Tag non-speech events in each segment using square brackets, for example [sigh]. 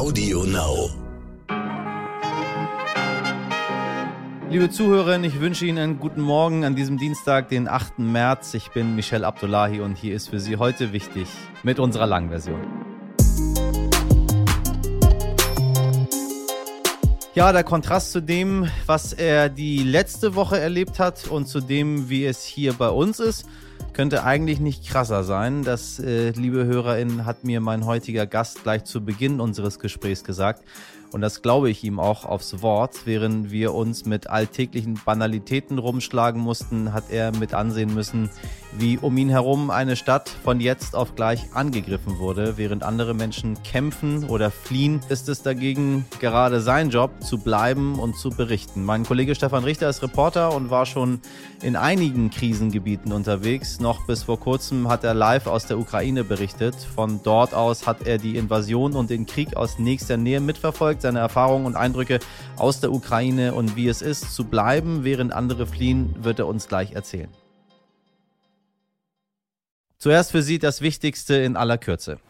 Audio Now. Liebe Zuhörerinnen, ich wünsche Ihnen einen guten Morgen an diesem Dienstag, den 8. März. Ich bin Michel Abdullahi und hier ist für Sie heute wichtig mit unserer Langversion. Ja, der Kontrast zu dem, was er die letzte Woche erlebt hat und zu dem, wie es hier bei uns ist könnte eigentlich nicht krasser sein. Das, äh, liebe HörerInnen, hat mir mein heutiger Gast gleich zu Beginn unseres Gesprächs gesagt. Und das glaube ich ihm auch aufs Wort. Während wir uns mit alltäglichen Banalitäten rumschlagen mussten, hat er mit ansehen müssen, wie um ihn herum eine Stadt von jetzt auf gleich angegriffen wurde. Während andere Menschen kämpfen oder fliehen, ist es dagegen gerade sein Job, zu bleiben und zu berichten. Mein Kollege Stefan Richter ist Reporter und war schon in einigen Krisengebieten unterwegs. Noch bis vor kurzem hat er live aus der Ukraine berichtet. Von dort aus hat er die Invasion und den Krieg aus nächster Nähe mitverfolgt, seine Erfahrungen und Eindrücke aus der Ukraine und wie es ist, zu bleiben, während andere fliehen, wird er uns gleich erzählen. Zuerst für Sie das Wichtigste in aller Kürze.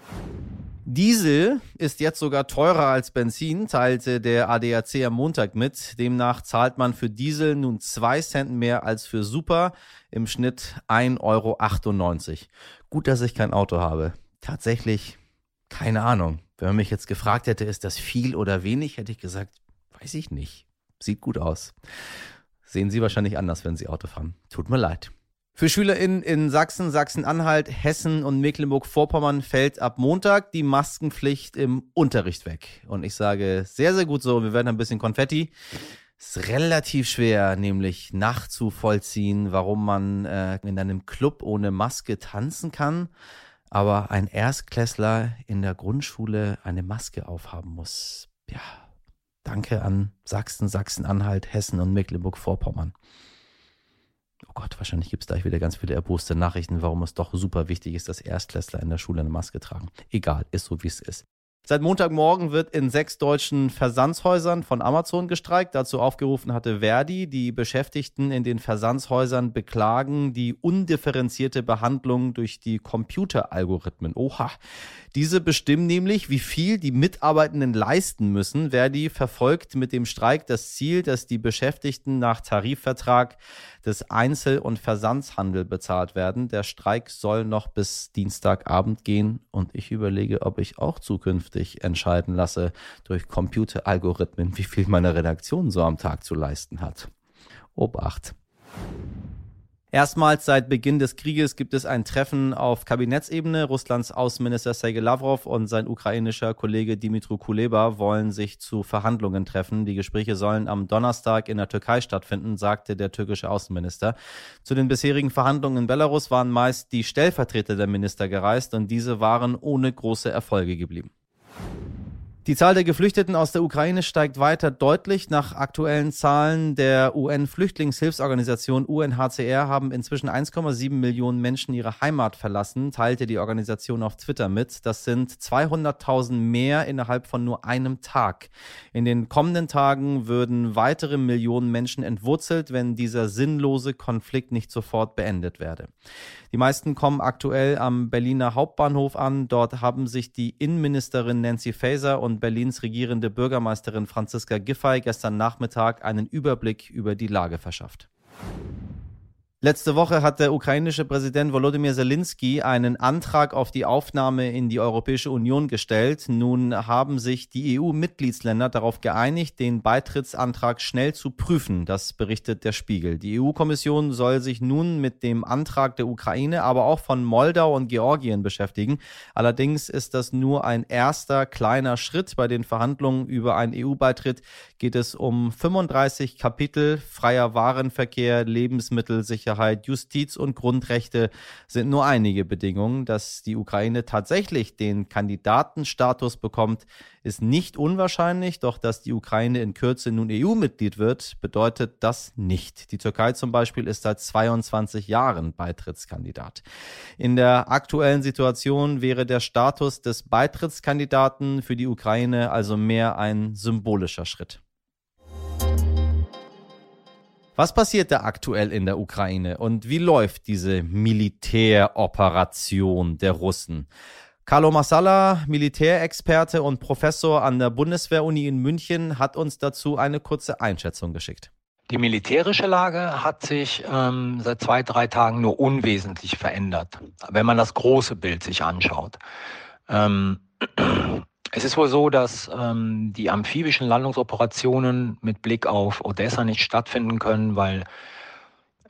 Diesel ist jetzt sogar teurer als Benzin, teilte der ADAC am Montag mit. Demnach zahlt man für Diesel nun zwei Cent mehr als für Super, im Schnitt 1,98 Euro. Gut, dass ich kein Auto habe. Tatsächlich, keine Ahnung. Wenn man mich jetzt gefragt hätte, ist das viel oder wenig, hätte ich gesagt, weiß ich nicht. Sieht gut aus. Sehen Sie wahrscheinlich anders, wenn Sie Auto fahren. Tut mir leid. Für SchülerInnen in Sachsen, Sachsen-Anhalt, Hessen und Mecklenburg-Vorpommern fällt ab Montag die Maskenpflicht im Unterricht weg. Und ich sage sehr, sehr gut so, wir werden ein bisschen Konfetti. Ist relativ schwer, nämlich nachzuvollziehen, warum man äh, in einem Club ohne Maske tanzen kann, aber ein Erstklässler in der Grundschule eine Maske aufhaben muss. Ja, danke an Sachsen, Sachsen-Anhalt, Hessen und Mecklenburg-Vorpommern oh Gott, wahrscheinlich gibt es gleich wieder ganz viele erboste Nachrichten, warum es doch super wichtig ist, dass Erstklässler in der Schule eine Maske tragen. Egal, ist so wie es ist. Seit Montagmorgen wird in sechs deutschen Versandshäusern von Amazon gestreikt. Dazu aufgerufen hatte Verdi. Die Beschäftigten in den Versandshäusern beklagen die undifferenzierte Behandlung durch die Computeralgorithmen. Oha. Diese bestimmen nämlich, wie viel die Mitarbeitenden leisten müssen. Verdi verfolgt mit dem Streik das Ziel, dass die Beschäftigten nach Tarifvertrag des Einzel- und Versandshandel bezahlt werden. Der Streik soll noch bis Dienstagabend gehen und ich überlege, ob ich auch zukünftig entscheiden lasse durch Computeralgorithmen, wie viel meine Redaktion so am Tag zu leisten hat. Obacht. Erstmals seit Beginn des Krieges gibt es ein Treffen auf Kabinettsebene. Russlands Außenminister Sergei Lavrov und sein ukrainischer Kollege Dimitru Kuleba wollen sich zu Verhandlungen treffen. Die Gespräche sollen am Donnerstag in der Türkei stattfinden, sagte der türkische Außenminister. Zu den bisherigen Verhandlungen in Belarus waren meist die Stellvertreter der Minister gereist und diese waren ohne große Erfolge geblieben. Die Zahl der Geflüchteten aus der Ukraine steigt weiter deutlich. Nach aktuellen Zahlen der UN-Flüchtlingshilfsorganisation UNHCR haben inzwischen 1,7 Millionen Menschen ihre Heimat verlassen, teilte die Organisation auf Twitter mit. Das sind 200.000 mehr innerhalb von nur einem Tag. In den kommenden Tagen würden weitere Millionen Menschen entwurzelt, wenn dieser sinnlose Konflikt nicht sofort beendet werde. Die meisten kommen aktuell am Berliner Hauptbahnhof an. Dort haben sich die Innenministerin Nancy Faeser und Berlins regierende Bürgermeisterin Franziska Giffey gestern Nachmittag einen Überblick über die Lage verschafft. Letzte Woche hat der ukrainische Präsident Volodymyr Zelensky einen Antrag auf die Aufnahme in die Europäische Union gestellt. Nun haben sich die EU-Mitgliedsländer darauf geeinigt, den Beitrittsantrag schnell zu prüfen. Das berichtet der Spiegel. Die EU-Kommission soll sich nun mit dem Antrag der Ukraine, aber auch von Moldau und Georgien beschäftigen. Allerdings ist das nur ein erster kleiner Schritt. Bei den Verhandlungen über einen EU-Beitritt geht es um 35 Kapitel freier Warenverkehr, Lebensmittelsicherheit, Sicherheit, Justiz und Grundrechte sind nur einige Bedingungen. Dass die Ukraine tatsächlich den Kandidatenstatus bekommt, ist nicht unwahrscheinlich, doch dass die Ukraine in Kürze nun EU-Mitglied wird, bedeutet das nicht. Die Türkei zum Beispiel ist seit 22 Jahren Beitrittskandidat. In der aktuellen Situation wäre der Status des Beitrittskandidaten für die Ukraine also mehr ein symbolischer Schritt. Was passiert da aktuell in der Ukraine und wie läuft diese Militäroperation der Russen? Carlo Massala, Militärexperte und Professor an der Bundeswehruni in München, hat uns dazu eine kurze Einschätzung geschickt. Die militärische Lage hat sich ähm, seit zwei, drei Tagen nur unwesentlich verändert, wenn man das große Bild sich anschaut. Ähm, es ist wohl so, dass ähm, die amphibischen Landungsoperationen mit Blick auf Odessa nicht stattfinden können, weil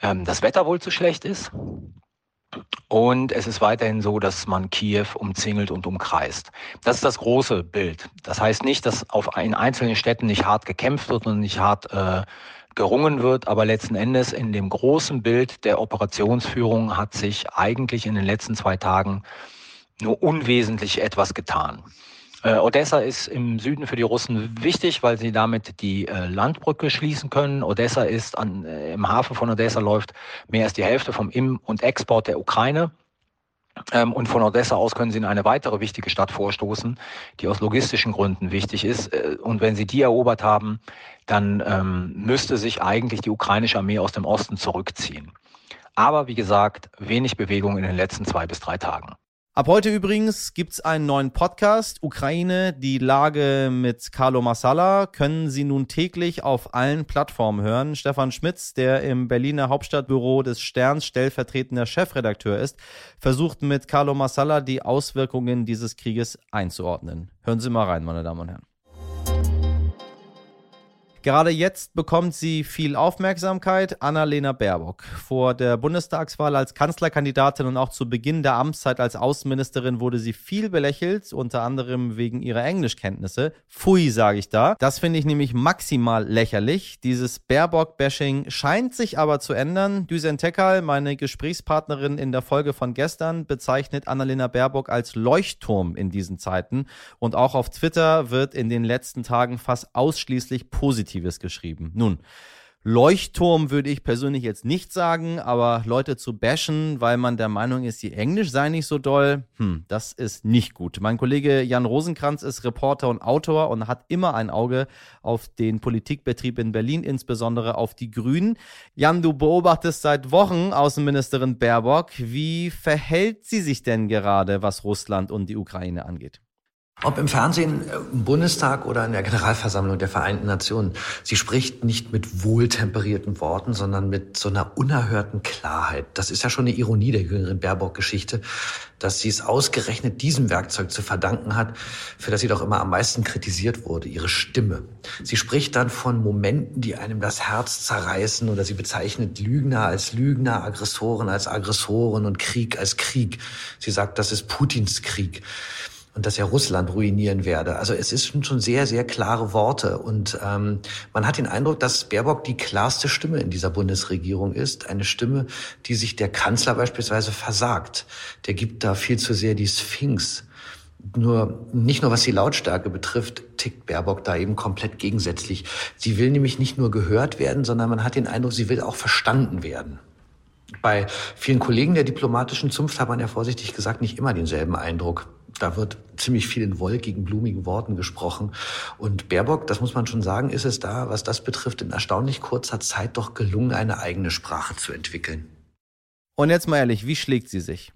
ähm, das Wetter wohl zu schlecht ist. Und es ist weiterhin so, dass man Kiew umzingelt und umkreist. Das ist das große Bild. Das heißt nicht, dass auf in einzelnen Städten nicht hart gekämpft wird und nicht hart äh, gerungen wird, aber letzten Endes in dem großen Bild der Operationsführung hat sich eigentlich in den letzten zwei Tagen nur unwesentlich etwas getan. Äh, Odessa ist im Süden für die Russen wichtig, weil sie damit die äh, Landbrücke schließen können. Odessa ist an, äh, im Hafen von Odessa läuft mehr als die Hälfte vom Im- und Export der Ukraine. Ähm, und von Odessa aus können sie in eine weitere wichtige Stadt vorstoßen, die aus logistischen Gründen wichtig ist. Äh, und wenn sie die erobert haben, dann ähm, müsste sich eigentlich die ukrainische Armee aus dem Osten zurückziehen. Aber wie gesagt, wenig Bewegung in den letzten zwei bis drei Tagen. Ab heute übrigens gibt es einen neuen Podcast, Ukraine, die Lage mit Carlo Massala, können Sie nun täglich auf allen Plattformen hören. Stefan Schmitz, der im Berliner Hauptstadtbüro des Sterns stellvertretender Chefredakteur ist, versucht mit Carlo Massala die Auswirkungen dieses Krieges einzuordnen. Hören Sie mal rein, meine Damen und Herren. Gerade jetzt bekommt sie viel Aufmerksamkeit. Annalena Baerbock. Vor der Bundestagswahl als Kanzlerkandidatin und auch zu Beginn der Amtszeit als Außenministerin wurde sie viel belächelt, unter anderem wegen ihrer Englischkenntnisse. Pfui, sage ich da. Das finde ich nämlich maximal lächerlich. Dieses Baerbock-Bashing scheint sich aber zu ändern. Düsen Tekal, meine Gesprächspartnerin in der Folge von gestern, bezeichnet Annalena Baerbock als Leuchtturm in diesen Zeiten. Und auch auf Twitter wird in den letzten Tagen fast ausschließlich positiv Positives geschrieben. Nun, Leuchtturm würde ich persönlich jetzt nicht sagen, aber Leute zu bashen, weil man der Meinung ist, die Englisch sei nicht so doll, hm, das ist nicht gut. Mein Kollege Jan Rosenkranz ist Reporter und Autor und hat immer ein Auge auf den Politikbetrieb in Berlin, insbesondere auf die Grünen. Jan, du beobachtest seit Wochen Außenministerin Baerbock. Wie verhält sie sich denn gerade, was Russland und die Ukraine angeht? Ob im Fernsehen, äh, im Bundestag oder in der Generalversammlung der Vereinten Nationen, sie spricht nicht mit wohltemperierten Worten, sondern mit so einer unerhörten Klarheit. Das ist ja schon eine Ironie der jüngeren Baerbock-Geschichte, dass sie es ausgerechnet diesem Werkzeug zu verdanken hat, für das sie doch immer am meisten kritisiert wurde, ihre Stimme. Sie spricht dann von Momenten, die einem das Herz zerreißen oder sie bezeichnet Lügner als Lügner, Aggressoren als Aggressoren und Krieg als Krieg. Sie sagt, das ist Putins Krieg und dass er Russland ruinieren werde. Also es ist schon sehr, sehr klare Worte. Und ähm, man hat den Eindruck, dass Baerbock die klarste Stimme in dieser Bundesregierung ist. Eine Stimme, die sich der Kanzler beispielsweise versagt. Der gibt da viel zu sehr die Sphinx. Nur, nicht nur was die Lautstärke betrifft, tickt Baerbock da eben komplett gegensätzlich. Sie will nämlich nicht nur gehört werden, sondern man hat den Eindruck, sie will auch verstanden werden. Bei vielen Kollegen der diplomatischen Zunft hat man ja vorsichtig gesagt nicht immer denselben Eindruck. Da wird ziemlich viel in wolkigen, blumigen Worten gesprochen. Und Baerbock, das muss man schon sagen, ist es da, was das betrifft, in erstaunlich kurzer Zeit doch gelungen, eine eigene Sprache zu entwickeln. Und jetzt mal ehrlich, wie schlägt sie sich?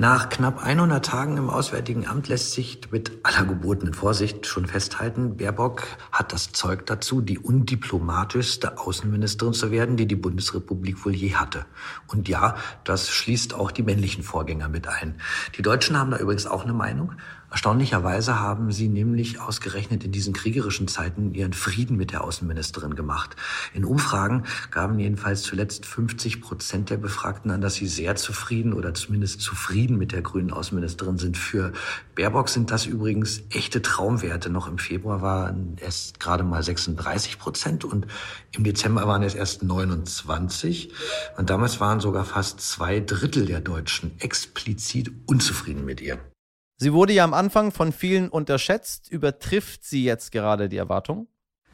Nach knapp 100 Tagen im Auswärtigen Amt lässt sich mit aller gebotenen Vorsicht schon festhalten, Baerbock hat das Zeug dazu, die undiplomatischste Außenministerin zu werden, die die Bundesrepublik wohl je hatte. Und ja, das schließt auch die männlichen Vorgänger mit ein. Die Deutschen haben da übrigens auch eine Meinung. Erstaunlicherweise haben sie nämlich ausgerechnet in diesen kriegerischen Zeiten ihren Frieden mit der Außenministerin gemacht. In Umfragen gaben jedenfalls zuletzt 50 Prozent der Befragten an, dass sie sehr zufrieden oder zumindest zufrieden mit der grünen Außenministerin sind. Für Baerbock sind das übrigens echte Traumwerte. Noch im Februar waren es gerade mal 36 Prozent und im Dezember waren es erst 29. Und damals waren sogar fast zwei Drittel der Deutschen explizit unzufrieden mit ihr. Sie wurde ja am Anfang von vielen unterschätzt. Übertrifft sie jetzt gerade die Erwartungen?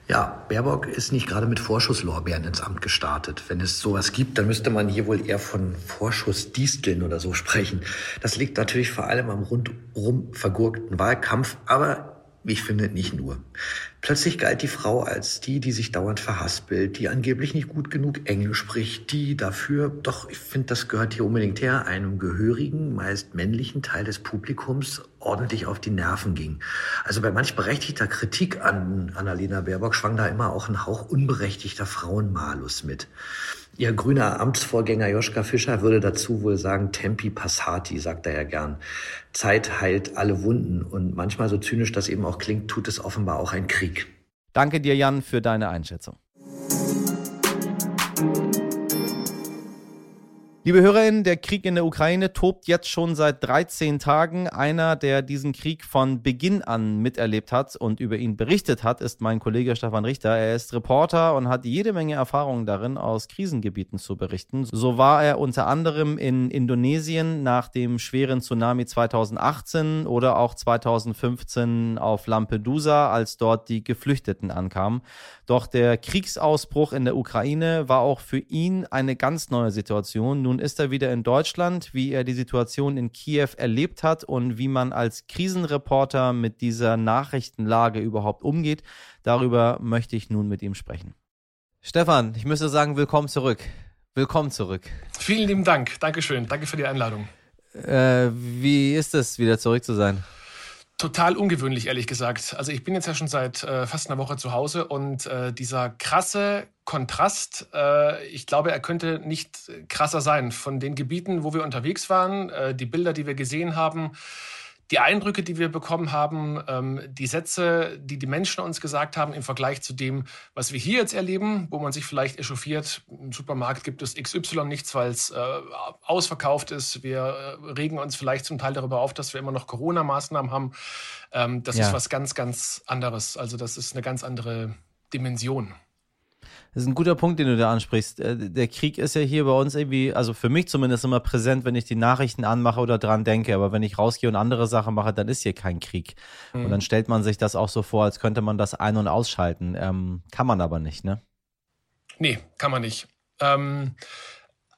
Ja, Baerbock ist nicht gerade mit Vorschusslorbeeren ins Amt gestartet. Wenn es sowas gibt, dann müsste man hier wohl eher von Vorschussdisteln oder so sprechen. Das liegt natürlich vor allem am rundum vergurkten Wahlkampf, aber ich finde, nicht nur. Plötzlich galt die Frau als die, die sich dauernd verhaspelt, die angeblich nicht gut genug Englisch spricht, die dafür, doch ich finde, das gehört hier unbedingt her, einem gehörigen, meist männlichen Teil des Publikums ordentlich auf die Nerven ging. Also bei manch berechtigter Kritik an Annalena Baerbock schwang da immer auch ein Hauch unberechtigter Frauenmalus mit. Ihr grüner Amtsvorgänger Joschka Fischer würde dazu wohl sagen, Tempi passati, sagt er ja gern. Zeit heilt alle Wunden und manchmal so zynisch das eben auch klingt, tut es offenbar auch ein Krieg. Danke dir, Jan, für deine Einschätzung. Liebe Hörerinnen, der Krieg in der Ukraine tobt jetzt schon seit 13 Tagen. Einer, der diesen Krieg von Beginn an miterlebt hat und über ihn berichtet hat, ist mein Kollege Stefan Richter. Er ist Reporter und hat jede Menge Erfahrungen darin, aus Krisengebieten zu berichten. So war er unter anderem in Indonesien nach dem schweren Tsunami 2018 oder auch 2015 auf Lampedusa, als dort die Geflüchteten ankamen. Doch der Kriegsausbruch in der Ukraine war auch für ihn eine ganz neue Situation. Nun ist er wieder in Deutschland, wie er die Situation in Kiew erlebt hat und wie man als Krisenreporter mit dieser Nachrichtenlage überhaupt umgeht. Darüber möchte ich nun mit ihm sprechen. Stefan, ich müsste sagen, willkommen zurück. Willkommen zurück. Vielen lieben Dank. Dankeschön. Danke für die Einladung. Äh, wie ist es, wieder zurück zu sein? Total ungewöhnlich, ehrlich gesagt. Also ich bin jetzt ja schon seit äh, fast einer Woche zu Hause und äh, dieser krasse Kontrast, äh, ich glaube, er könnte nicht krasser sein. Von den Gebieten, wo wir unterwegs waren, äh, die Bilder, die wir gesehen haben, die Eindrücke, die wir bekommen haben, ähm, die Sätze, die die Menschen uns gesagt haben im Vergleich zu dem, was wir hier jetzt erleben, wo man sich vielleicht echauffiert, im Supermarkt gibt es XY nichts, weil es äh, ausverkauft ist. Wir äh, regen uns vielleicht zum Teil darüber auf, dass wir immer noch Corona-Maßnahmen haben. Ähm, das ja. ist was ganz, ganz anderes. Also das ist eine ganz andere Dimension. Das ist ein guter Punkt, den du da ansprichst. Äh, der Krieg ist ja hier bei uns irgendwie, also für mich zumindest immer präsent, wenn ich die Nachrichten anmache oder dran denke. Aber wenn ich rausgehe und andere Sachen mache, dann ist hier kein Krieg. Mhm. Und dann stellt man sich das auch so vor, als könnte man das ein- und ausschalten. Ähm, kann man aber nicht, ne? Nee, kann man nicht. Ähm,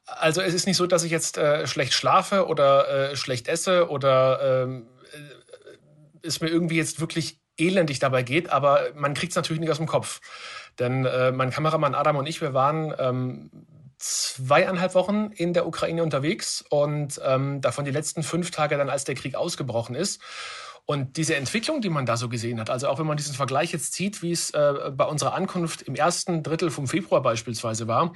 also es ist nicht so, dass ich jetzt äh, schlecht schlafe oder äh, schlecht esse oder ähm, äh, es mir irgendwie jetzt wirklich elendig dabei geht, aber man kriegt es natürlich nicht aus dem Kopf. Denn äh, mein Kameramann Adam und ich, wir waren ähm, zweieinhalb Wochen in der Ukraine unterwegs und ähm, davon die letzten fünf Tage dann, als der Krieg ausgebrochen ist. Und diese Entwicklung, die man da so gesehen hat, also auch wenn man diesen Vergleich jetzt zieht, wie es äh, bei unserer Ankunft im ersten Drittel vom Februar beispielsweise war,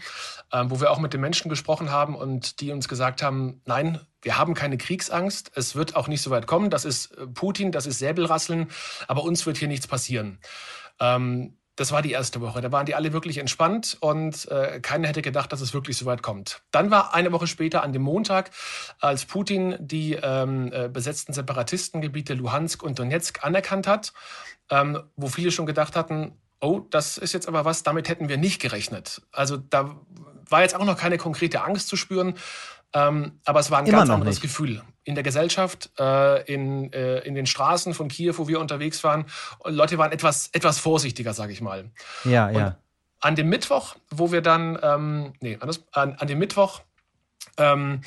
äh, wo wir auch mit den Menschen gesprochen haben und die uns gesagt haben, nein, wir haben keine Kriegsangst, es wird auch nicht so weit kommen, das ist äh, Putin, das ist Säbelrasseln, aber uns wird hier nichts passieren. Ähm, das war die erste Woche. Da waren die alle wirklich entspannt und äh, keiner hätte gedacht, dass es wirklich so weit kommt. Dann war eine Woche später an dem Montag, als Putin die ähm, äh, besetzten Separatistengebiete Luhansk und Donetsk anerkannt hat, ähm, wo viele schon gedacht hatten, oh, das ist jetzt aber was, damit hätten wir nicht gerechnet. Also da war jetzt auch noch keine konkrete Angst zu spüren, ähm, aber es war ein Immer ganz anderes nicht. Gefühl in der Gesellschaft, äh, in, äh, in den Straßen von Kiew, wo wir unterwegs waren. Leute waren etwas, etwas vorsichtiger, sage ich mal. Ja, Und ja. An dem Mittwoch, wo wir dann, ähm, nee, anders, an, an dem Mittwoch ähm,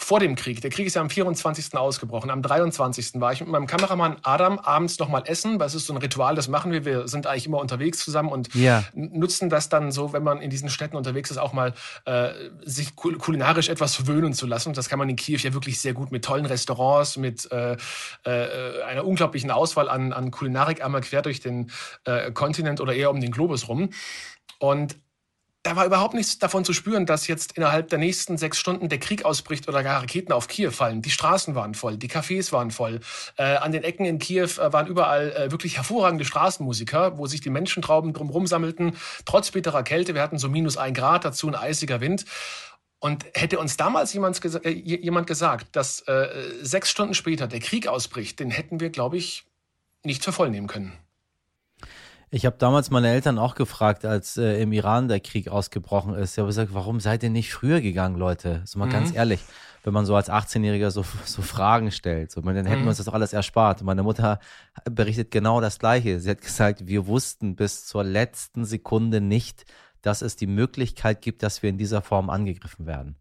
vor dem Krieg, der Krieg ist ja am 24. ausgebrochen, am 23. war ich mit meinem Kameramann Adam abends nochmal essen, weil es ist so ein Ritual, das machen wir, wir sind eigentlich immer unterwegs zusammen und ja. nutzen das dann so, wenn man in diesen Städten unterwegs ist, auch mal äh, sich kulinarisch etwas verwöhnen zu lassen. Das kann man in Kiew ja wirklich sehr gut mit tollen Restaurants, mit äh, äh, einer unglaublichen Auswahl an, an Kulinarik einmal quer durch den äh, Kontinent oder eher um den Globus rum. Und da war überhaupt nichts davon zu spüren, dass jetzt innerhalb der nächsten sechs Stunden der Krieg ausbricht oder gar Raketen auf Kiew fallen. Die Straßen waren voll, die Cafés waren voll. Äh, an den Ecken in Kiew äh, waren überall äh, wirklich hervorragende Straßenmusiker, wo sich die Menschentrauben drumherum sammelten, trotz bitterer Kälte. Wir hatten so minus ein Grad, dazu ein eisiger Wind. Und hätte uns damals jemand, gesa äh, jemand gesagt, dass äh, sechs Stunden später der Krieg ausbricht, den hätten wir, glaube ich, nicht für voll nehmen können. Ich habe damals meine Eltern auch gefragt, als äh, im Iran der Krieg ausgebrochen ist. Ich habe gesagt, warum seid ihr nicht früher gegangen, Leute? So mal mhm. ganz ehrlich, wenn man so als 18-Jähriger so, so Fragen stellt, so, dann hätten mhm. wir uns das doch alles erspart. Meine Mutter berichtet genau das Gleiche. Sie hat gesagt, wir wussten bis zur letzten Sekunde nicht, dass es die Möglichkeit gibt, dass wir in dieser Form angegriffen werden.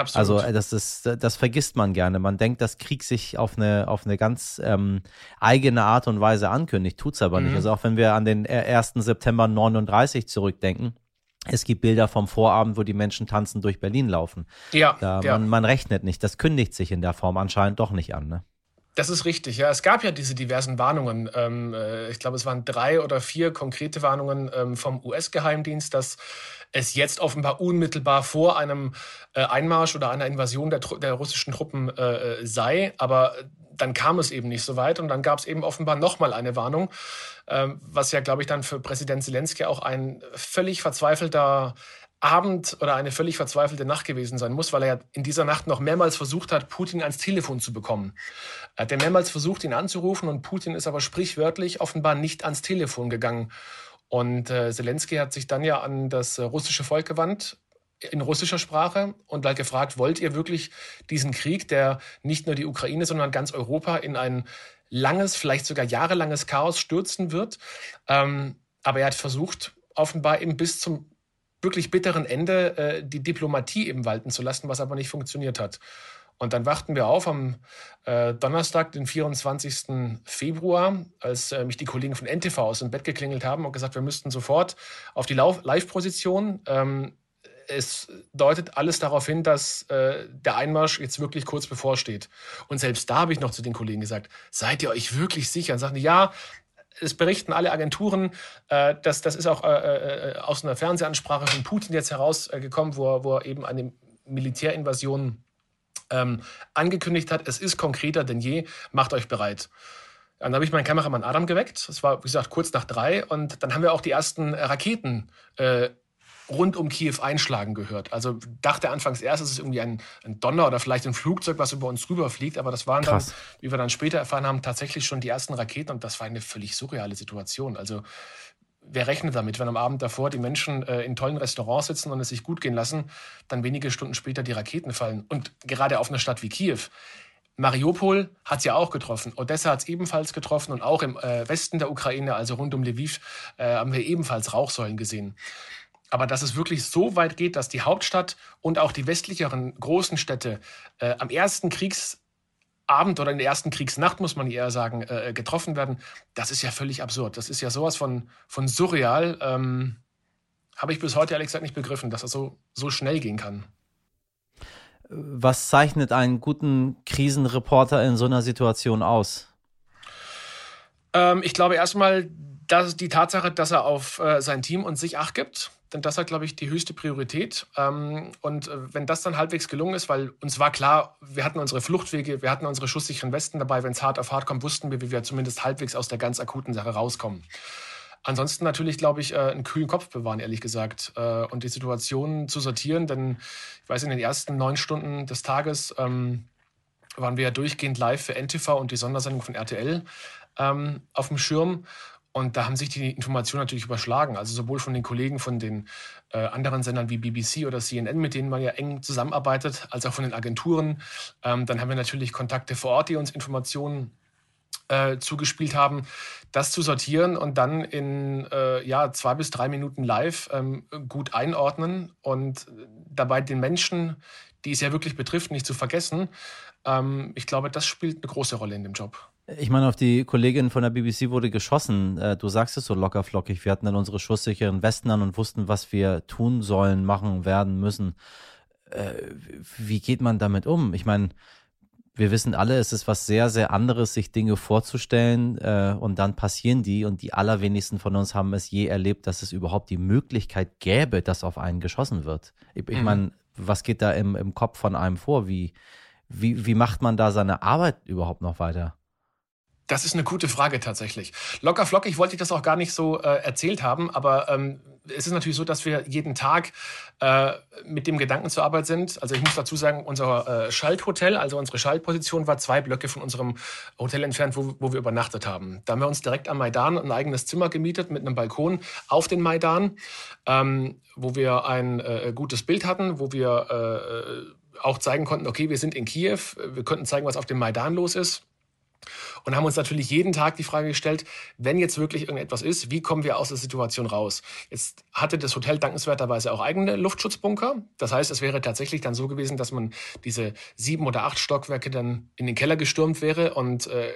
Absolut. Also äh, das ist, das vergisst man gerne. Man denkt, dass Krieg sich auf eine, auf eine ganz ähm, eigene Art und Weise ankündigt, tut's aber mhm. nicht. Also auch wenn wir an den 1. Äh, September 39 zurückdenken, es gibt Bilder vom Vorabend, wo die Menschen tanzen durch Berlin laufen. Ja. Da, ja. Man, man rechnet nicht. Das kündigt sich in der Form anscheinend doch nicht an. Ne? Das ist richtig, ja. Es gab ja diese diversen Warnungen. Ähm, äh, ich glaube, es waren drei oder vier konkrete Warnungen ähm, vom US-Geheimdienst, dass es jetzt offenbar unmittelbar vor einem äh, Einmarsch oder einer Invasion der, der russischen Truppen äh, sei. Aber dann kam es eben nicht so weit und dann gab es eben offenbar nochmal eine Warnung, ähm, was ja, glaube ich, dann für Präsident Zelensky auch ein völlig verzweifelter Abend oder eine völlig verzweifelte Nacht gewesen sein muss, weil er in dieser Nacht noch mehrmals versucht hat, Putin ans Telefon zu bekommen. Er hat mehrmals versucht, ihn anzurufen und Putin ist aber sprichwörtlich offenbar nicht ans Telefon gegangen. Und äh, Zelensky hat sich dann ja an das äh, russische Volk gewandt, in russischer Sprache und halt gefragt, wollt ihr wirklich diesen Krieg, der nicht nur die Ukraine, sondern ganz Europa in ein langes, vielleicht sogar jahrelanges Chaos stürzen wird? Ähm, aber er hat versucht, offenbar eben bis zum wirklich bitteren Ende äh, die Diplomatie eben walten zu lassen, was aber nicht funktioniert hat. Und dann wachten wir auf am äh, Donnerstag, den 24. Februar, als äh, mich die Kollegen von NTV aus dem Bett geklingelt haben und gesagt, wir müssten sofort auf die Live-Position. Ähm, es deutet alles darauf hin, dass äh, der Einmarsch jetzt wirklich kurz bevorsteht. Und selbst da habe ich noch zu den Kollegen gesagt, seid ihr euch wirklich sicher? Und sagten, ja, es berichten alle Agenturen, äh, dass das ist auch äh, äh, aus einer Fernsehansprache von Putin jetzt herausgekommen, wo, er, wo er eben eine Militärinvasion ähm, angekündigt hat. Es ist konkreter denn je, macht euch bereit. Dann habe ich meinen Kameramann Adam geweckt. Das war, wie gesagt, kurz nach drei. Und dann haben wir auch die ersten Raketen äh, rund um Kiew einschlagen gehört. Also dachte anfangs erst, es ist irgendwie ein, ein, Donner oder vielleicht ein Flugzeug, was über uns rüberfliegt, aber das waren Krass. dann, wie wir dann später erfahren haben, tatsächlich schon die ersten Raketen und das war eine völlig surreale Situation. Also wer rechnet damit, wenn am Abend davor die Menschen äh, in tollen Restaurants sitzen und es sich gut gehen lassen, dann wenige Stunden später die Raketen fallen und gerade auf eine Stadt wie Kiew. Mariupol hat es ja auch getroffen. Odessa hat es ebenfalls getroffen und auch im äh, Westen der Ukraine, also rund um Lviv, äh, haben wir ebenfalls Rauchsäulen gesehen. Aber dass es wirklich so weit geht, dass die Hauptstadt und auch die westlicheren großen Städte äh, am ersten Kriegsabend oder in der ersten Kriegsnacht, muss man eher sagen, äh, getroffen werden, das ist ja völlig absurd. Das ist ja sowas von, von surreal. Ähm, Habe ich bis heute ehrlich gesagt nicht begriffen, dass das so, so schnell gehen kann. Was zeichnet einen guten Krisenreporter in so einer Situation aus? Ähm, ich glaube erstmal, dass die Tatsache, dass er auf äh, sein Team und sich Acht gibt denn das hat, glaube ich, die höchste Priorität. Ähm, und äh, wenn das dann halbwegs gelungen ist, weil uns war klar, wir hatten unsere Fluchtwege, wir hatten unsere schusssicheren Westen dabei, wenn es hart auf hart kommt, wussten wir, wie wir zumindest halbwegs aus der ganz akuten Sache rauskommen. Ansonsten natürlich, glaube ich, äh, einen kühlen Kopf bewahren, ehrlich gesagt, äh, und die Situation zu sortieren, denn ich weiß, in den ersten neun Stunden des Tages ähm, waren wir ja durchgehend live für NTV und die Sondersendung von RTL ähm, auf dem Schirm. Und da haben sich die Informationen natürlich überschlagen. Also sowohl von den Kollegen von den äh, anderen Sendern wie BBC oder CNN, mit denen man ja eng zusammenarbeitet, als auch von den Agenturen. Ähm, dann haben wir natürlich Kontakte vor Ort, die uns Informationen äh, zugespielt haben, das zu sortieren und dann in äh, ja, zwei bis drei Minuten live ähm, gut einordnen und dabei den Menschen, die es ja wirklich betrifft, nicht zu vergessen. Ähm, ich glaube, das spielt eine große Rolle in dem Job. Ich meine, auf die Kollegin von der BBC wurde geschossen. Äh, du sagst es so locker flockig. Wir hatten dann unsere schusssicheren Westen an und wussten, was wir tun sollen, machen, werden müssen. Äh, wie geht man damit um? Ich meine, wir wissen alle, es ist was sehr, sehr anderes, sich Dinge vorzustellen äh, und dann passieren die und die allerwenigsten von uns haben es je erlebt, dass es überhaupt die Möglichkeit gäbe, dass auf einen geschossen wird. Ich, mhm. meine, was geht da im, im Kopf von einem vor? Wie, wie, wie macht man da seine Arbeit überhaupt noch weiter? Das ist eine gute Frage tatsächlich. Locker flockig wollte ich das auch gar nicht so äh, erzählt haben, aber ähm, es ist natürlich so, dass wir jeden Tag äh, mit dem Gedanken zur Arbeit sind. Also ich muss dazu sagen, unser äh, Schalthotel, also unsere Schaltposition war zwei Blöcke von unserem Hotel entfernt, wo, wo wir übernachtet haben. Da haben wir uns direkt am Maidan ein eigenes Zimmer gemietet mit einem Balkon auf den Maidan, ähm, wo wir ein äh, gutes Bild hatten, wo wir äh, auch zeigen konnten, okay, wir sind in Kiew, wir konnten zeigen, was auf dem Maidan los ist und haben uns natürlich jeden Tag die Frage gestellt, wenn jetzt wirklich irgendetwas ist, wie kommen wir aus der Situation raus? Jetzt hatte das Hotel dankenswerterweise auch eigene Luftschutzbunker. Das heißt, es wäre tatsächlich dann so gewesen, dass man diese sieben oder acht Stockwerke dann in den Keller gestürmt wäre und äh,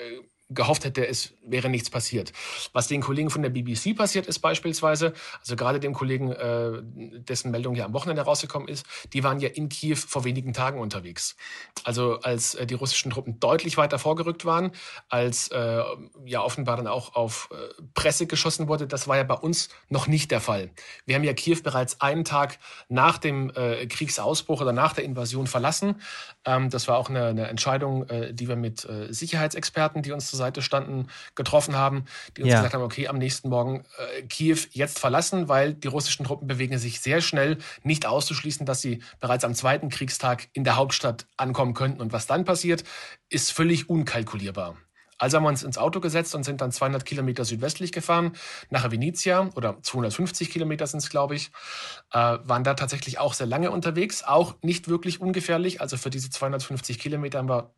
gehofft hätte, es wäre nichts passiert. Was den Kollegen von der BBC passiert ist beispielsweise, also gerade dem Kollegen, äh, dessen Meldung ja am Wochenende rausgekommen ist, die waren ja in Kiew vor wenigen Tagen unterwegs. Also als äh, die russischen Truppen deutlich weiter vorgerückt waren, als äh, ja offenbar dann auch auf äh, Presse geschossen wurde, das war ja bei uns noch nicht der Fall. Wir haben ja Kiew bereits einen Tag nach dem äh, Kriegsausbruch oder nach der Invasion verlassen. Ähm, das war auch eine, eine Entscheidung, äh, die wir mit äh, Sicherheitsexperten, die uns zur Seite standen, getroffen haben, die uns ja. gesagt haben, okay, am nächsten Morgen äh, Kiew jetzt verlassen, weil die russischen Truppen bewegen sich sehr schnell, nicht auszuschließen, dass sie bereits am zweiten Kriegstag in der Hauptstadt ankommen könnten. Und was dann passiert, ist völlig unkalkulierbar. Also haben wir uns ins Auto gesetzt und sind dann 200 Kilometer südwestlich gefahren nach Venezia oder 250 Kilometer sind es, glaube ich. Äh, waren da tatsächlich auch sehr lange unterwegs, auch nicht wirklich ungefährlich. Also für diese 250 Kilometer haben wir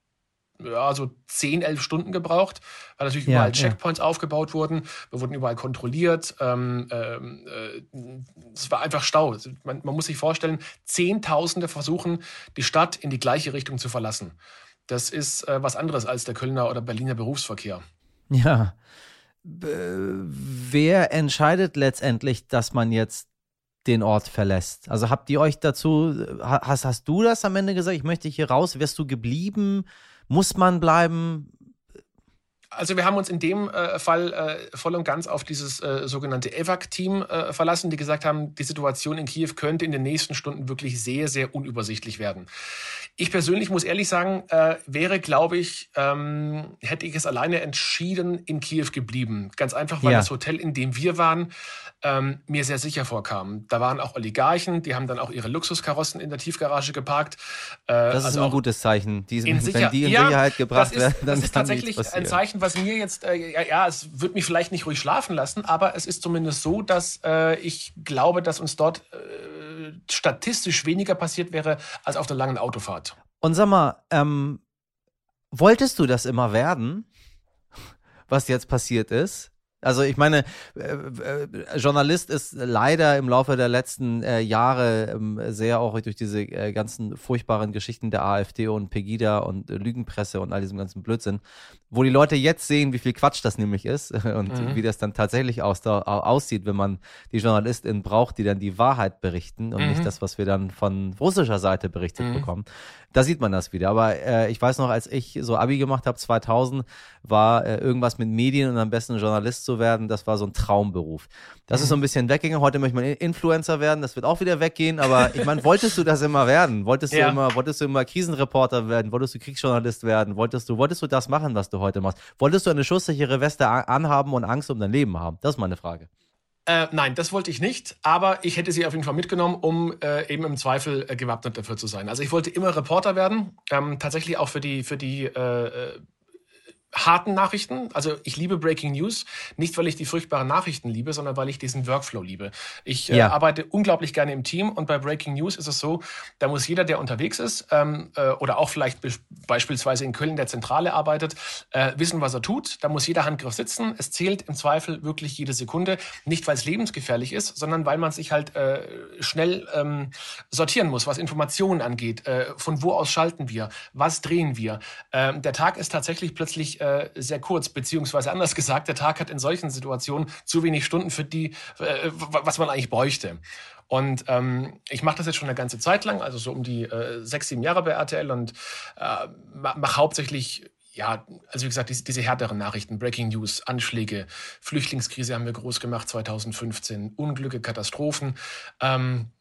ja, so 10, 11 Stunden gebraucht, weil natürlich überall ja, Checkpoints ja. aufgebaut wurden. Wir wurden überall kontrolliert. Ähm, ähm, äh, es war einfach Stau. Man, man muss sich vorstellen, Zehntausende versuchen, die Stadt in die gleiche Richtung zu verlassen. Das ist äh, was anderes als der Kölner oder Berliner Berufsverkehr. Ja. B wer entscheidet letztendlich, dass man jetzt den Ort verlässt? Also habt ihr euch dazu, hast, hast du das am Ende gesagt, ich möchte hier raus, wärst du geblieben? Muss man bleiben? Also wir haben uns in dem äh, Fall äh, voll und ganz auf dieses äh, sogenannte EVAC-Team äh, verlassen, die gesagt haben, die Situation in Kiew könnte in den nächsten Stunden wirklich sehr, sehr unübersichtlich werden. Ich persönlich muss ehrlich sagen, äh, wäre, glaube ich, ähm, hätte ich es alleine entschieden, in Kiew geblieben. Ganz einfach, weil ja. das Hotel, in dem wir waren, ähm, mir sehr sicher vorkam. Da waren auch Oligarchen, die haben dann auch ihre Luxuskarossen in der Tiefgarage geparkt. Äh, das ist also ein gutes Zeichen. Die, in wenn die in ja, Sicherheit gebracht ist, werden, dann Das ist tatsächlich ein Zeichen, was mir jetzt, äh, ja, ja, es wird mich vielleicht nicht ruhig schlafen lassen, aber es ist zumindest so, dass äh, ich glaube, dass uns dort äh, statistisch weniger passiert wäre als auf der langen Autofahrt. Und sag mal, ähm, wolltest du das immer werden, was jetzt passiert ist? Also ich meine, äh, äh, Journalist ist leider im Laufe der letzten äh, Jahre ähm, sehr auch durch diese äh, ganzen furchtbaren Geschichten der AfD und Pegida und äh, Lügenpresse und all diesem ganzen Blödsinn, wo die Leute jetzt sehen, wie viel Quatsch das nämlich ist [laughs] und mhm. wie das dann tatsächlich aus, aussieht, wenn man die JournalistInnen braucht, die dann die Wahrheit berichten und mhm. nicht das, was wir dann von russischer Seite berichtet mhm. bekommen. Da sieht man das wieder. Aber äh, ich weiß noch, als ich so Abi gemacht habe, 2000, war äh, irgendwas mit Medien und am besten Journalist zu werden, das war so ein Traumberuf. Das ist so ein bisschen weggegangen. Heute möchte man Influencer werden, das wird auch wieder weggehen. Aber ich meine, [laughs] wolltest du das immer werden? Wolltest du ja. immer, wolltest du immer Krisenreporter werden? Wolltest du Kriegsjournalist werden? Wolltest du, wolltest du das machen, was du heute machst? Wolltest du eine schusssichere Weste anhaben und Angst um dein Leben haben? Das ist meine Frage. Äh, nein, das wollte ich nicht, aber ich hätte sie auf jeden Fall mitgenommen, um äh, eben im Zweifel äh, gewappnet dafür zu sein. Also ich wollte immer Reporter werden, ähm, tatsächlich auch für die für die äh, äh harten Nachrichten. Also ich liebe Breaking News, nicht weil ich die furchtbaren Nachrichten liebe, sondern weil ich diesen Workflow liebe. Ich äh, ja. äh, arbeite unglaublich gerne im Team und bei Breaking News ist es so, da muss jeder, der unterwegs ist ähm, äh, oder auch vielleicht be beispielsweise in Köln der Zentrale arbeitet, äh, wissen, was er tut. Da muss jeder Handgriff sitzen. Es zählt im Zweifel wirklich jede Sekunde, nicht weil es lebensgefährlich ist, sondern weil man sich halt äh, schnell ähm, sortieren muss, was Informationen angeht. Äh, von wo aus schalten wir? Was drehen wir? Ähm, der Tag ist tatsächlich plötzlich äh, sehr kurz, beziehungsweise anders gesagt, der Tag hat in solchen Situationen zu wenig Stunden für die, äh, was man eigentlich bräuchte. Und ähm, ich mache das jetzt schon eine ganze Zeit lang, also so um die äh, sechs, sieben Jahre bei RTL und äh, mache hauptsächlich ja, also wie gesagt, diese, diese härteren Nachrichten, Breaking News, Anschläge, Flüchtlingskrise haben wir groß gemacht 2015, Unglücke, Katastrophen. Ähm,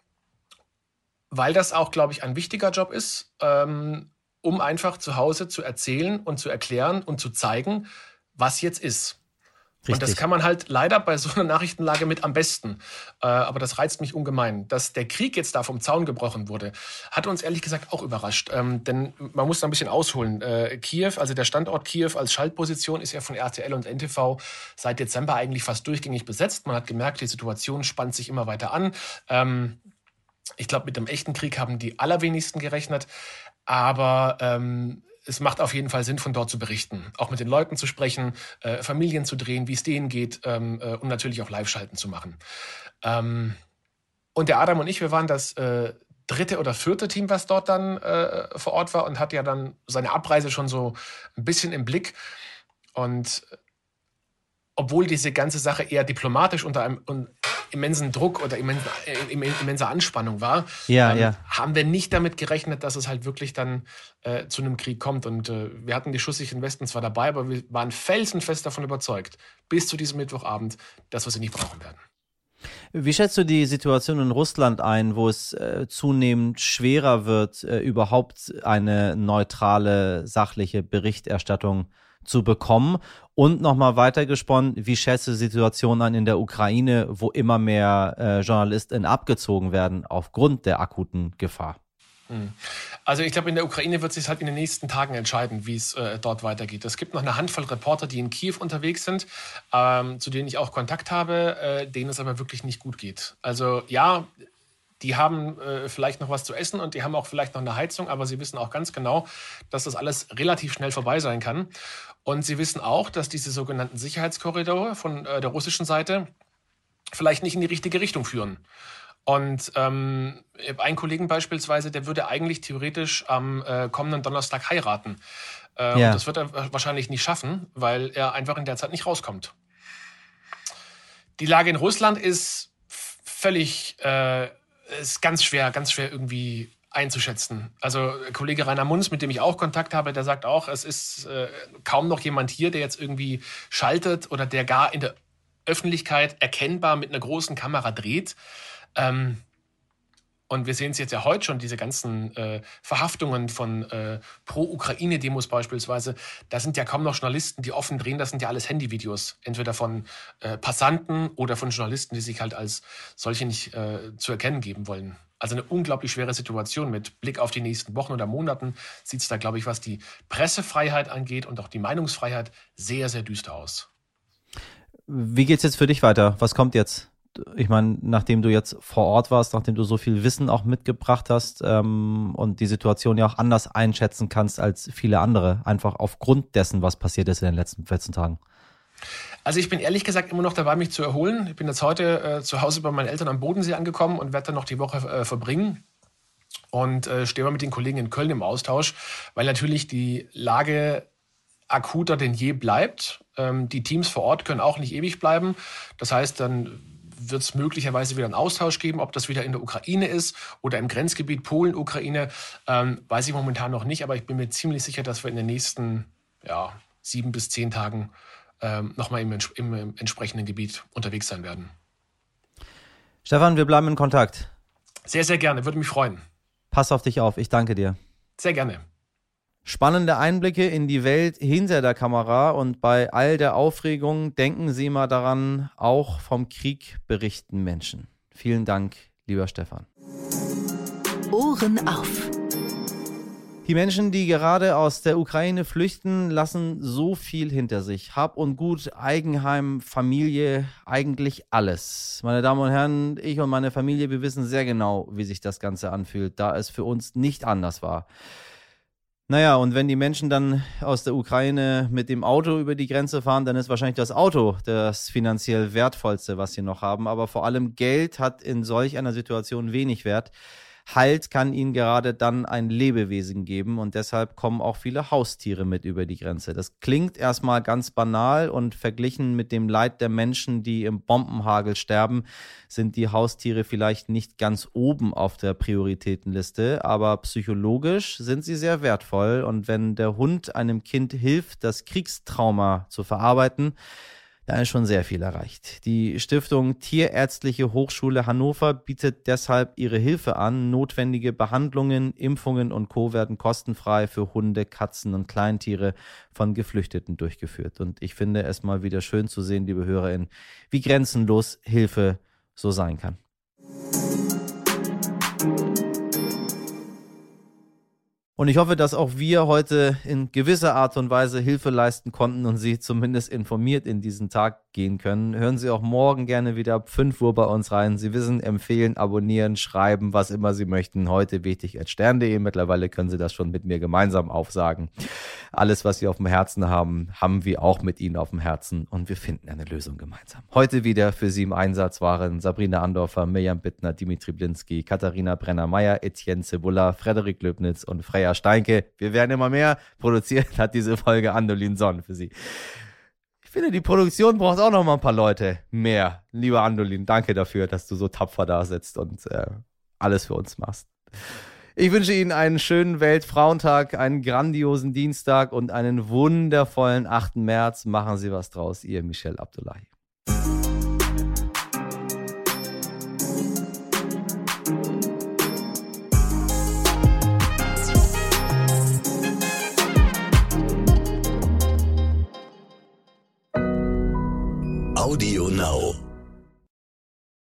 weil das auch, glaube ich, ein wichtiger Job ist, ähm, um einfach zu Hause zu erzählen und zu erklären und zu zeigen, was jetzt ist. Richtig. Und das kann man halt leider bei so einer Nachrichtenlage mit am besten. Äh, aber das reizt mich ungemein. Dass der Krieg jetzt da vom Zaun gebrochen wurde, hat uns ehrlich gesagt auch überrascht. Ähm, denn man muss da ein bisschen ausholen. Äh, Kiew, also der Standort Kiew als Schaltposition ist ja von RTL und NTV seit Dezember eigentlich fast durchgängig besetzt. Man hat gemerkt, die Situation spannt sich immer weiter an. Ähm, ich glaube, mit dem echten Krieg haben die allerwenigsten gerechnet. Aber ähm, es macht auf jeden Fall Sinn, von dort zu berichten, auch mit den Leuten zu sprechen, äh, Familien zu drehen, wie es denen geht ähm, äh, und natürlich auch Live-Schalten zu machen. Ähm, und der Adam und ich, wir waren das äh, dritte oder vierte Team, was dort dann äh, vor Ort war und hat ja dann seine Abreise schon so ein bisschen im Blick. Und obwohl diese ganze Sache eher diplomatisch unter einem immensen Druck oder immensen, äh, immenser Anspannung war, ja, ähm, ja. haben wir nicht damit gerechnet, dass es halt wirklich dann äh, zu einem Krieg kommt. Und äh, wir hatten die schusssicheren Westen zwar dabei, aber wir waren felsenfest davon überzeugt, bis zu diesem Mittwochabend, dass wir sie nicht brauchen werden. Wie schätzt du die Situation in Russland ein, wo es äh, zunehmend schwerer wird, äh, überhaupt eine neutrale, sachliche Berichterstattung zu bekommen? Und nochmal weitergesponnen, wie schätzt du die Situation an in der Ukraine, wo immer mehr äh, JournalistInnen abgezogen werden aufgrund der akuten Gefahr? Hm. Also ich glaube, in der Ukraine wird sich halt in den nächsten Tagen entscheiden, wie es äh, dort weitergeht. Es gibt noch eine Handvoll Reporter, die in Kiew unterwegs sind, ähm, zu denen ich auch Kontakt habe, äh, denen es aber wirklich nicht gut geht. Also ja, die haben äh, vielleicht noch was zu essen und die haben auch vielleicht noch eine Heizung, aber sie wissen auch ganz genau, dass das alles relativ schnell vorbei sein kann. Und sie wissen auch, dass diese sogenannten Sicherheitskorridore von äh, der russischen Seite vielleicht nicht in die richtige Richtung führen. Und ähm, ein Kollegen beispielsweise, der würde eigentlich theoretisch am äh, kommenden Donnerstag heiraten. Äh, ja. Und das wird er wahrscheinlich nicht schaffen, weil er einfach in der Zeit nicht rauskommt. Die Lage in Russland ist völlig, äh, ist ganz schwer, ganz schwer irgendwie einzuschätzen. Also Kollege Rainer Munz, mit dem ich auch Kontakt habe, der sagt auch, es ist äh, kaum noch jemand hier, der jetzt irgendwie schaltet oder der gar in der Öffentlichkeit erkennbar mit einer großen Kamera dreht. Ähm, und wir sehen es jetzt ja heute schon, diese ganzen äh, Verhaftungen von äh, Pro-Ukraine-Demos beispielsweise. Da sind ja kaum noch Journalisten, die offen drehen. Das sind ja alles Handyvideos. Entweder von äh, Passanten oder von Journalisten, die sich halt als solche nicht äh, zu erkennen geben wollen. Also eine unglaublich schwere Situation. Mit Blick auf die nächsten Wochen oder Monaten sieht es da, glaube ich, was die Pressefreiheit angeht und auch die Meinungsfreiheit sehr, sehr düster aus. Wie geht es jetzt für dich weiter? Was kommt jetzt? Ich meine, nachdem du jetzt vor Ort warst, nachdem du so viel Wissen auch mitgebracht hast ähm, und die Situation ja auch anders einschätzen kannst als viele andere, einfach aufgrund dessen, was passiert ist in den letzten 14 Tagen. Also ich bin ehrlich gesagt immer noch dabei, mich zu erholen. Ich bin jetzt heute äh, zu Hause bei meinen Eltern am Bodensee angekommen und werde dann noch die Woche äh, verbringen und äh, stehe mal mit den Kollegen in Köln im Austausch, weil natürlich die Lage akuter denn je bleibt. Ähm, die Teams vor Ort können auch nicht ewig bleiben. Das heißt, dann wird es möglicherweise wieder einen Austausch geben, ob das wieder in der Ukraine ist oder im Grenzgebiet Polen-Ukraine, ähm, weiß ich momentan noch nicht, aber ich bin mir ziemlich sicher, dass wir in den nächsten ja, sieben bis zehn Tagen ähm, nochmal im, im, im entsprechenden Gebiet unterwegs sein werden. Stefan, wir bleiben in Kontakt. Sehr, sehr gerne, würde mich freuen. Pass auf dich auf, ich danke dir. Sehr gerne. Spannende Einblicke in die Welt hinter der Kamera und bei all der Aufregung denken Sie mal daran, auch vom Krieg berichten Menschen. Vielen Dank, lieber Stefan. Ohren auf. Die Menschen, die gerade aus der Ukraine flüchten, lassen so viel hinter sich. Hab und Gut, Eigenheim, Familie, eigentlich alles. Meine Damen und Herren, ich und meine Familie, wir wissen sehr genau, wie sich das Ganze anfühlt, da es für uns nicht anders war. Naja, und wenn die Menschen dann aus der Ukraine mit dem Auto über die Grenze fahren, dann ist wahrscheinlich das Auto das finanziell wertvollste, was sie noch haben. Aber vor allem Geld hat in solch einer Situation wenig Wert. Halt kann ihnen gerade dann ein Lebewesen geben und deshalb kommen auch viele Haustiere mit über die Grenze. Das klingt erstmal ganz banal und verglichen mit dem Leid der Menschen, die im Bombenhagel sterben, sind die Haustiere vielleicht nicht ganz oben auf der Prioritätenliste, aber psychologisch sind sie sehr wertvoll und wenn der Hund einem Kind hilft, das Kriegstrauma zu verarbeiten, da ist schon sehr viel erreicht. Die Stiftung Tierärztliche Hochschule Hannover bietet deshalb ihre Hilfe an. Notwendige Behandlungen, Impfungen und Co. werden kostenfrei für Hunde, Katzen und Kleintiere von Geflüchteten durchgeführt. Und ich finde es mal wieder schön zu sehen, liebe HörerInnen, wie grenzenlos Hilfe so sein kann. Und ich hoffe, dass auch wir heute in gewisser Art und Weise Hilfe leisten konnten und Sie zumindest informiert in diesen Tag gehen können. Hören Sie auch morgen gerne wieder ab 5 Uhr bei uns rein. Sie wissen, empfehlen, abonnieren, schreiben, was immer Sie möchten. Heute wichtig at stern.de. Mittlerweile können Sie das schon mit mir gemeinsam aufsagen. Alles, was Sie auf dem Herzen haben, haben wir auch mit Ihnen auf dem Herzen und wir finden eine Lösung gemeinsam. Heute wieder für Sie im Einsatz waren Sabrina Andorfer, Mirjam Bittner, Dimitri Blinski, Katharina Brenner-Meyer, Etienne Cebula, Frederik Löbnitz und Freya Steinke. Wir werden immer mehr. Produziert [laughs] hat diese Folge Andolin Sonn für Sie. Ich finde, die Produktion braucht auch noch mal ein paar Leute mehr. Lieber Andolin, danke dafür, dass du so tapfer da sitzt und äh, alles für uns machst. Ich wünsche Ihnen einen schönen Weltfrauentag, einen grandiosen Dienstag und einen wundervollen 8. März. Machen Sie was draus, Ihr Michel Abdullahi.